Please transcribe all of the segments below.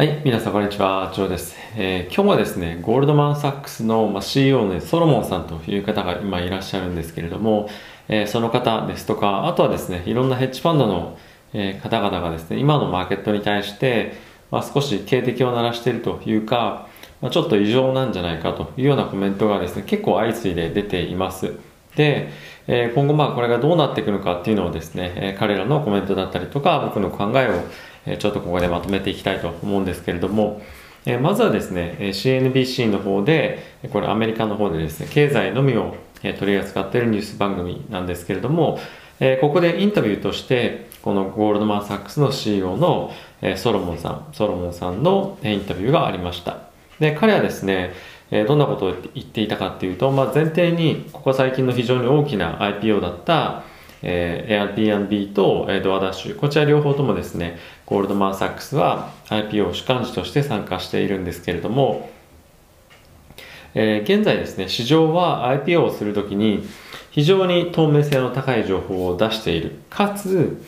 はい、皆さんこんにちは、ジョーです、えー、今日はですね、ゴールドマン・サックスの、ま CEO のソロモンさんという方が今いらっしゃるんですけれども、えー、その方ですとか、あとはですね、いろんなヘッジファンドの、えー、方々がですね、今のマーケットに対して、まあ、少し警笛を鳴らしているというか、まあ、ちょっと異常なんじゃないかというようなコメントがですね、結構相次いで出ています。で、え今後まあこれがどうなっていくのかっていうのをですね、え彼らのコメントだったりとか、僕の考えをえちょっとここでまとめていきたいと思うんですけれども、えまずはですね、CNBC の方で、これアメリカの方でですね、経済のみを取り扱っているニュース番組なんですけれども、えここでインタビューとして、このゴールドマン・サックスの CEO のソロモンさん、ソロモンさんのインタビューがありました。で、彼はですね、えどんなことを言っていたかっていうと、まあ、前提にここ最近の非常に大きな IPO だったえー、Airbnb と、えー、ドアダッシュ、こちら両方ともですね、ゴールドマン・サックスは IPO 主幹事として参加しているんですけれども、えー、現在ですね、市場は IPO をするときに非常に透明性の高い情報を出している。かつ、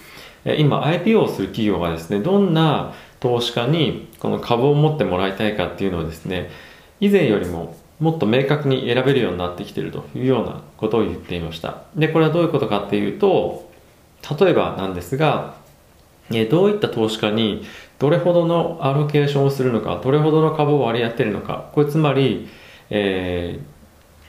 今 IPO をする企業がですね、どんな投資家にこの株を持ってもらいたいかっていうのをですね、以前よりももっと明確に選べるようになってきているというようなことを言っていました。で、これはどういうことかっていうと、例えばなんですが、えどういった投資家にどれほどのアロケーションをするのか、どれほどの株を割り当てるのか、これつまり、え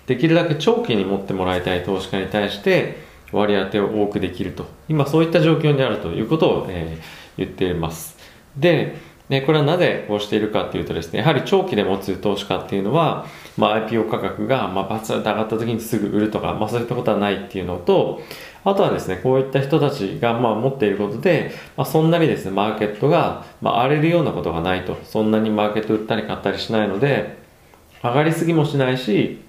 ー、できるだけ長期に持ってもらいたい投資家に対して割り当てを多くできると。今そういった状況にあるということを、えー、言っています。で、ね、これはなぜこうしているかっていうとですね、やはり長期で持つ投資家っていうのは、まあ、IPO 価格が、まあ、バツンと上がった時にすぐ売るとか、まあ、そういったことはないっていうのと、あとはですね、こういった人たちが、まあ、持っていることで、まあ、そんなにですね、マーケットが、まあ、荒れるようなことがないと。そんなにマーケット売ったり買ったりしないので、上がりすぎもしないし、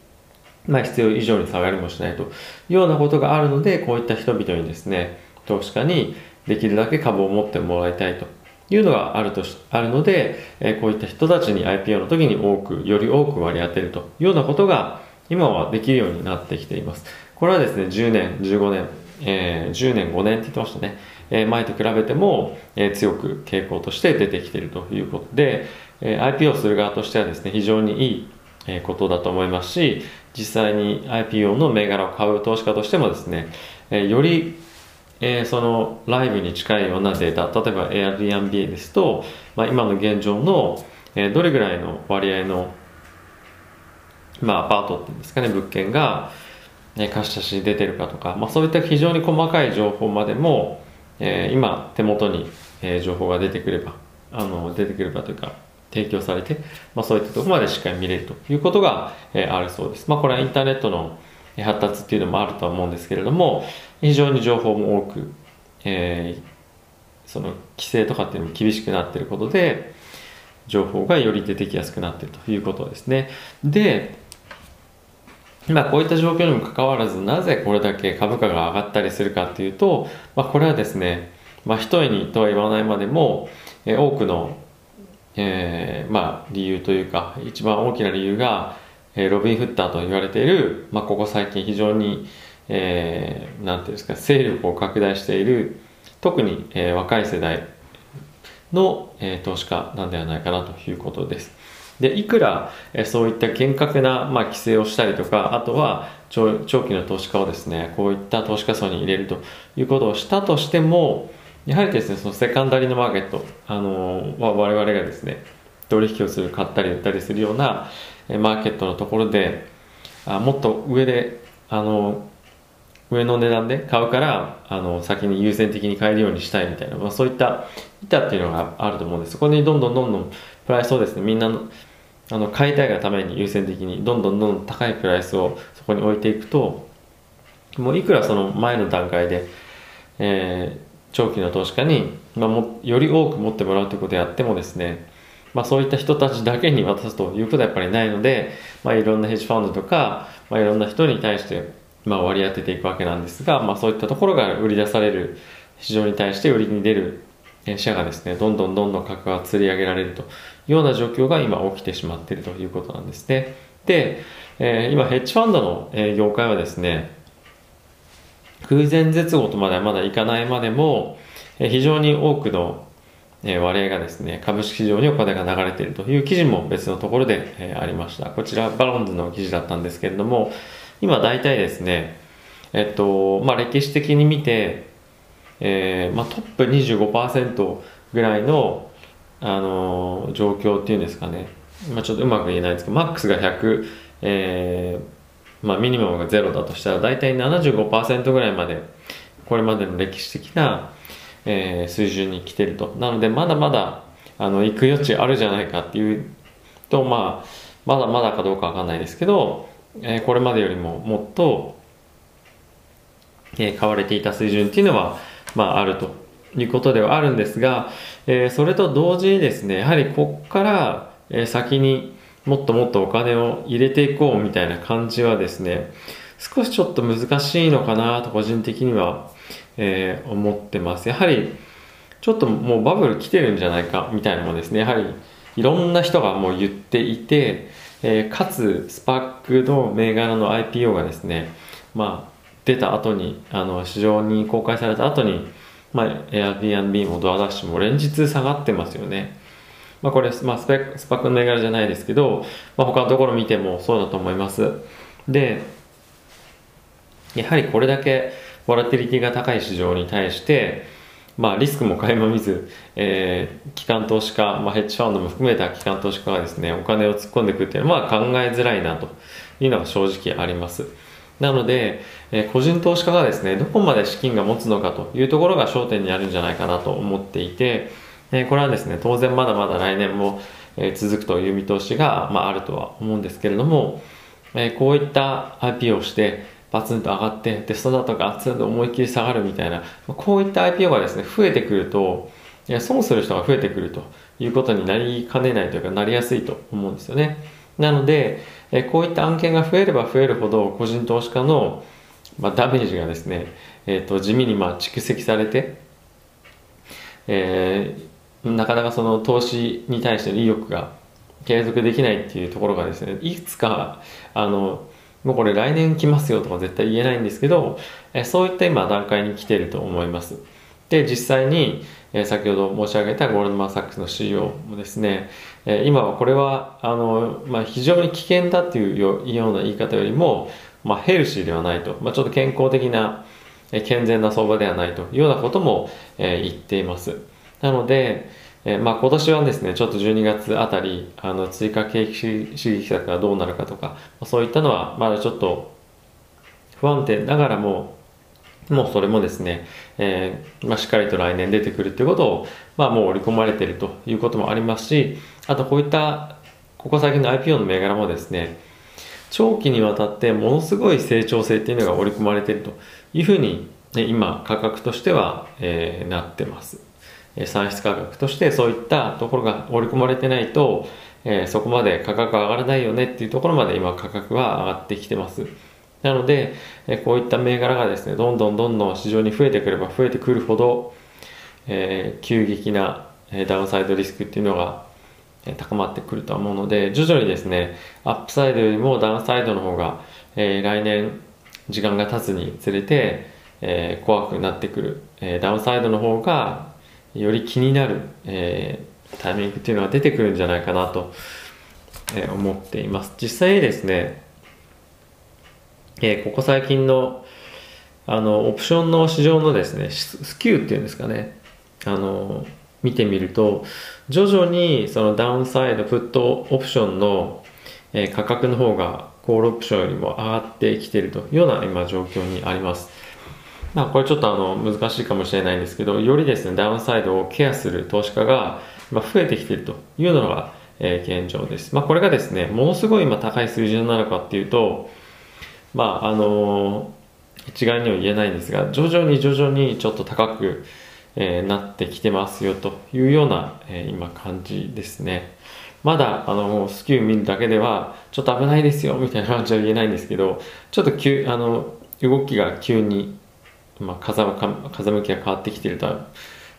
まあ、必要以上に下がりもしないというようなことがあるので、こういった人々にですね、投資家にできるだけ株を持ってもらいたいというのがあるとあるので、えこういった人たちに IPO の時に多く、より多く割り当てるというようなことが今はできるようになってきています。これはですね、10年、15年、えー、10年、5年って言ってましたね。えー、前と比べても、えー、強く傾向として出てきているということで、え IPO する側としてはですね、非常にいい、えことだと思いますし、実際に IPO の銘柄を買う投資家としてもですね、えよりえー、そのライブに近いようなデータ、例えば Airbnb ですと、まあ、今の現状の、えー、どれぐらいの割合の、まあ、アパートっていうんですかね、物件が、ね、貸し出しに出てるかとか、まあ、そういった非常に細かい情報までも、えー、今手元に、えー、情報が出てくれば、あの出てくればというか、提供されて、まあ、そういったところまでしっかり見れるということが、えー、あるそうです。まあ、これはインターネットの発達っていうのもあるとは思うんですけれども、非常に情報も多く、えー、その規制とかっていうのも厳しくなっていることで、情報がより出てきやすくなってるということですね。で、まあ、こういった状況にもかかわらず、なぜこれだけ株価が上がったりするかっていうと、まあ、これはですね、まあ、一重にとは言わないまでも、えー、多くの、えー、まあ、理由というか、一番大きな理由が、えー、ロビン・フッターと言われている、まあ、ここ最近非常に、えー、なんていうんですか、勢力を拡大している、特に、えー、若い世代の、えー、投資家なんではないかなということです。で、いくら、えー、そういった厳格な、まあ、規制をしたりとか、あとは長長期の投資家をですね、こういった投資家層に入れるということをしたとしても、やはりですね、そのセカンダリのマーケット、あのー、我々がですね、取引をする、買ったり売ったりするような、マーケットのところであもっと上であの上の値段で買うからあの先に優先的に買えるようにしたいみたいな、まあ、そういった板っていうのがあると思うんですそこにどんどんどんどんプライスをですねみんなのあの買いたいがために優先的にどんどんどんどん高いプライスをそこに置いていくともういくらその前の段階で、えー、長期の投資家に、まあ、もより多く持ってもらうということをやってもですねまあ、そういった人たちだけに渡すということはやっぱりないので、まあ、いろんなヘッジファンドとか、まあ、いろんな人に対して、まあ、割り当てていくわけなんですが、まあ、そういったところが売り出される市場に対して売りに出る社がですね、どんどんどんどん価格が釣り上げられるというような状況が今起きてしまっているということなんですね。で、えー、今ヘッジファンドの、業界はですね、空前絶後とまではまだいかないまでも、非常に多くの割合がですね、株式市場にお金が流れているという記事も別のところで、ありました。こちら、バロンズの記事だったんですけれども、今大体ですね、えっと、まあ、歴史的に見て、えー、まあ、トップ25%ぐらいの、あのー、状況っていうんですかね、まあ、ちょっとうまく言えないですけど、マックスが100、えー、まあ、ミニマムが0だとしたら、大体75%ぐらいまで、これまでの歴史的な、えー、水準に来てると。なので、まだまだ、あの、行く余地あるじゃないかっていうと、まあ、まだまだかどうかわかんないですけど、えー、これまでよりももっと、えー、買われていた水準っていうのは、まあ、あるということではあるんですが、えー、それと同時にですね、やはりここから、え先にもっともっとお金を入れていこうみたいな感じはですね、少しちょっと難しいのかなと個人的にはえ、思ってます。やはり、ちょっともうバブル来てるんじゃないかみたいなのもですね、やはりいろんな人がもう言っていて、えー、かつスパックの銘柄の IPO がですね、まあ、出た後に、あの、市場に公開された後に、まあ、Airbnb もドアダッシュも連日下がってますよね。まあ、これ、まあ、スペスパックの銘柄じゃないですけど、まあ、他のところ見てもそうだと思います。で、やはりこれだけボラティリティが高い市場に対して、まあ、リスクも垣間見ず、えー、機関投資家、まあ、ヘッジファンドも含めた機関投資家がですね、お金を突っ込んでくるっていうのは、まあ、考えづらいなというのが正直あります。なので、えー、個人投資家がですね、どこまで資金が持つのかというところが焦点にあるんじゃないかなと思っていて、えー、これはですね、当然まだまだ来年も、えー、続くという見通しが、まあ、あるとは思うんですけれども、えこういった IP をして、バツンと上がって、で、その後ガツンと思いっきり下がるみたいな、こういった IPO がですね、増えてくると、いや損する人が増えてくるということになりかねないというか、なりやすいと思うんですよね。なので、えこういった案件が増えれば増えるほど、個人投資家の、まあ、ダメージがですね、えーと、地味にまあ蓄積されて、えー、なかなかその投資に対しての意欲が継続できないっていうところがですね、いくつか、あの、もうこれ来年来ますよとか絶対言えないんですけど、えそういった今段階に来てると思います。で、実際に、え先ほど申し上げたゴールドマン・サックスの CEO もですね、え今はこれは、あの、まあ、非常に危険だっていうような言い方よりも、まあ、ヘルシーではないと、まあ、ちょっと健康的な、え健全な相場ではないというようなことも、え言っています。なので、えー、まあ今年はですね、ちょっと12月あたり、あの追加景気刺激策がどうなるかとか、そういったのはまだちょっと不安定ながらも、もうそれもですね、えー、まあ、しっかりと来年出てくるっていうことを、まあもう織り込まれているということもありますし、あとこういった、ここ最近の IPO の銘柄もですね、長期にわたってものすごい成長性っていうのが織り込まれているというふうに、ね、今価格としては、えー、なってます。産出価格としてそういったところが織り込まれてないと、えー、そこまで価格上がらないよねっていうところまで今価格は上がってきてます。なので、え、こういった銘柄がですね、どんどんどんどん市場に増えてくれば増えてくるほど、えー、急激なダウンサイドリスクっていうのが高まってくると思うので、徐々にですね、アップサイドよりもダウンサイドの方が、えー、来年時間が経つにつれて、えー、怖くなってくる、え、ダウンサイドの方がより気になる、えー、タイミングっていうのが出てくるんじゃないかなと、えー、思っています。実際ですね、えー、ここ最近のあのオプションの市場のですねスキューっていうんですかねあの見てみると徐々にそのダウンサイドプットオプションの、え、価格の方がコールオプションよりも上がってきているというような今状況にあります。まあ、これちょっとあの難しいかもしれないんですけど、よりですね、ダウンサイドをケアする投資家が増えてきているというのが、えー、現状です。まあ、これがですね、ものすごい今高い水準なのかっていうと、まあ、あのー、一概には言えないんですが、徐々に徐々にちょっと高く、えー、なってきてますよというような、えー、今感じですね。まだ、あの、スキュー見るだけでは、ちょっと危ないですよ、みたいな感じは言えないんですけど、ちょっと急、あの、動きが急にまあ、風風向きが変わってきていると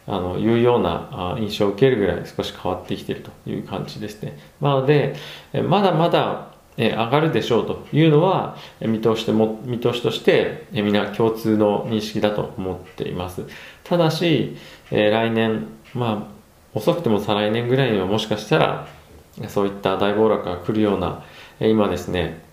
あのいうような印象を受けるぐらい少し変わってきているという感じですね。なので、まだまだ上がるでしょうというのは見通しも見通しとしてみんな共通の認識だと思っています。ただし、来年、まあ、遅くても再来年ぐらいにはもしかしたらそういった大暴落が来るような今ですね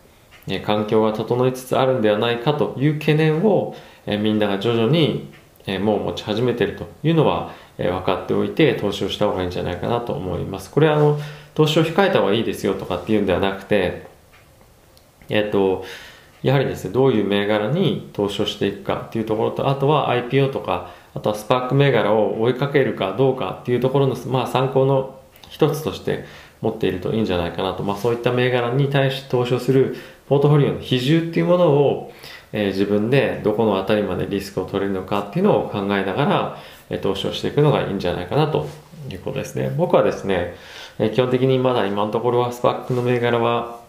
環境が整いつつあるんではないかという懸念をえみんなが徐々にえもう持ち始めてるというのはえ分かっておいて投資をした方がいいんじゃないかなと思います。これはあの投資を控えた方がいいですよとかっていうんではなくてえっとやはりですねどういう銘柄に投資をしていくかっていうところとあとは IPO とかあとはスパーク銘柄を追いかけるかどうかっていうところの、まあ、参考の一つとして持っているといいんじゃないかなと、まあ、そういった銘柄に対して投資をするポートフォリオの比重っていうものを、えー、自分でどこの辺りまでリスクを取れるのかっていうのを考えながら、えー、投資をしていくのがいいんじゃないかなということですね。僕はですね、えー、基本的にまだ今のところはスパークの銘柄は、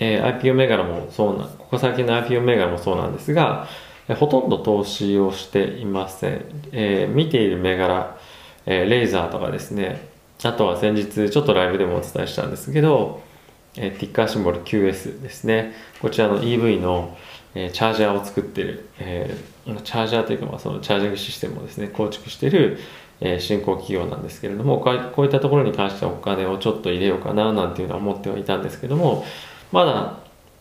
え IPO 銘柄もそうな、ここ最近の IPO 銘柄もそうなんですが、えほとんど投資をしていません。えー、見ている銘柄、えー、レーザーとかですね、あとは先日ちょっとライブでもお伝えしたんですけど、えー、ティッカーシンボル QS ですね。こちらの EV の、えー、チャージャーを作ってる、えー、チャージャーというか、まあ、そのチャージングシステムをですね、構築してる、えー、新興企業なんですけれどもこういったところに関してはお金をちょっと入れようかななんていうのは思ってはいたんですけども、まだ、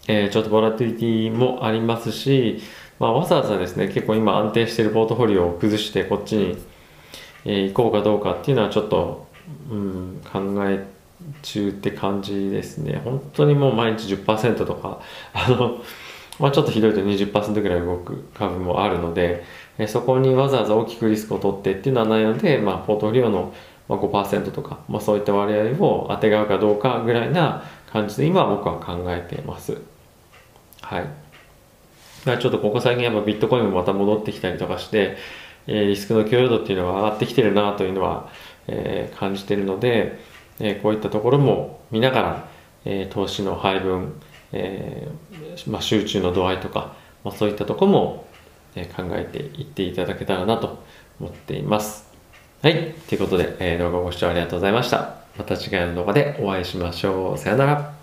えー、ちょっとボラティリティもありますし、まあ、わざわざですね、結構今安定しているポートフォリオを崩してこっちに、えー、行こうかどうかっていうのはちょっと、うん、考え中って感じですね。本当にもう毎日10%とか、あの、まあ、ちょっとひどいと20%ぐらい動く株もあるので、えそこにわざわざ大きくリスクを取ってっていうのはないので、まあ、ポートフリオの5%とか、まあ、そういった割合を当てがうかどうかぐらいな感じで今僕は考えています。はい。あ、ちょっとここ最近やっぱビットコインもまた戻ってきたりとかして、え、リスクの許容度っていうのが上がってきてるなというのは、え、感じてるので、え、こういったところも見ながら、え投資の配分、えまあ、集中の度合いとか、まあ、そういったとこも、え考えていっていただけたらなと思っています。はい。ということで、え動画ご視聴ありがとうございました。また次回の動画でお会いしましょう。さよなら。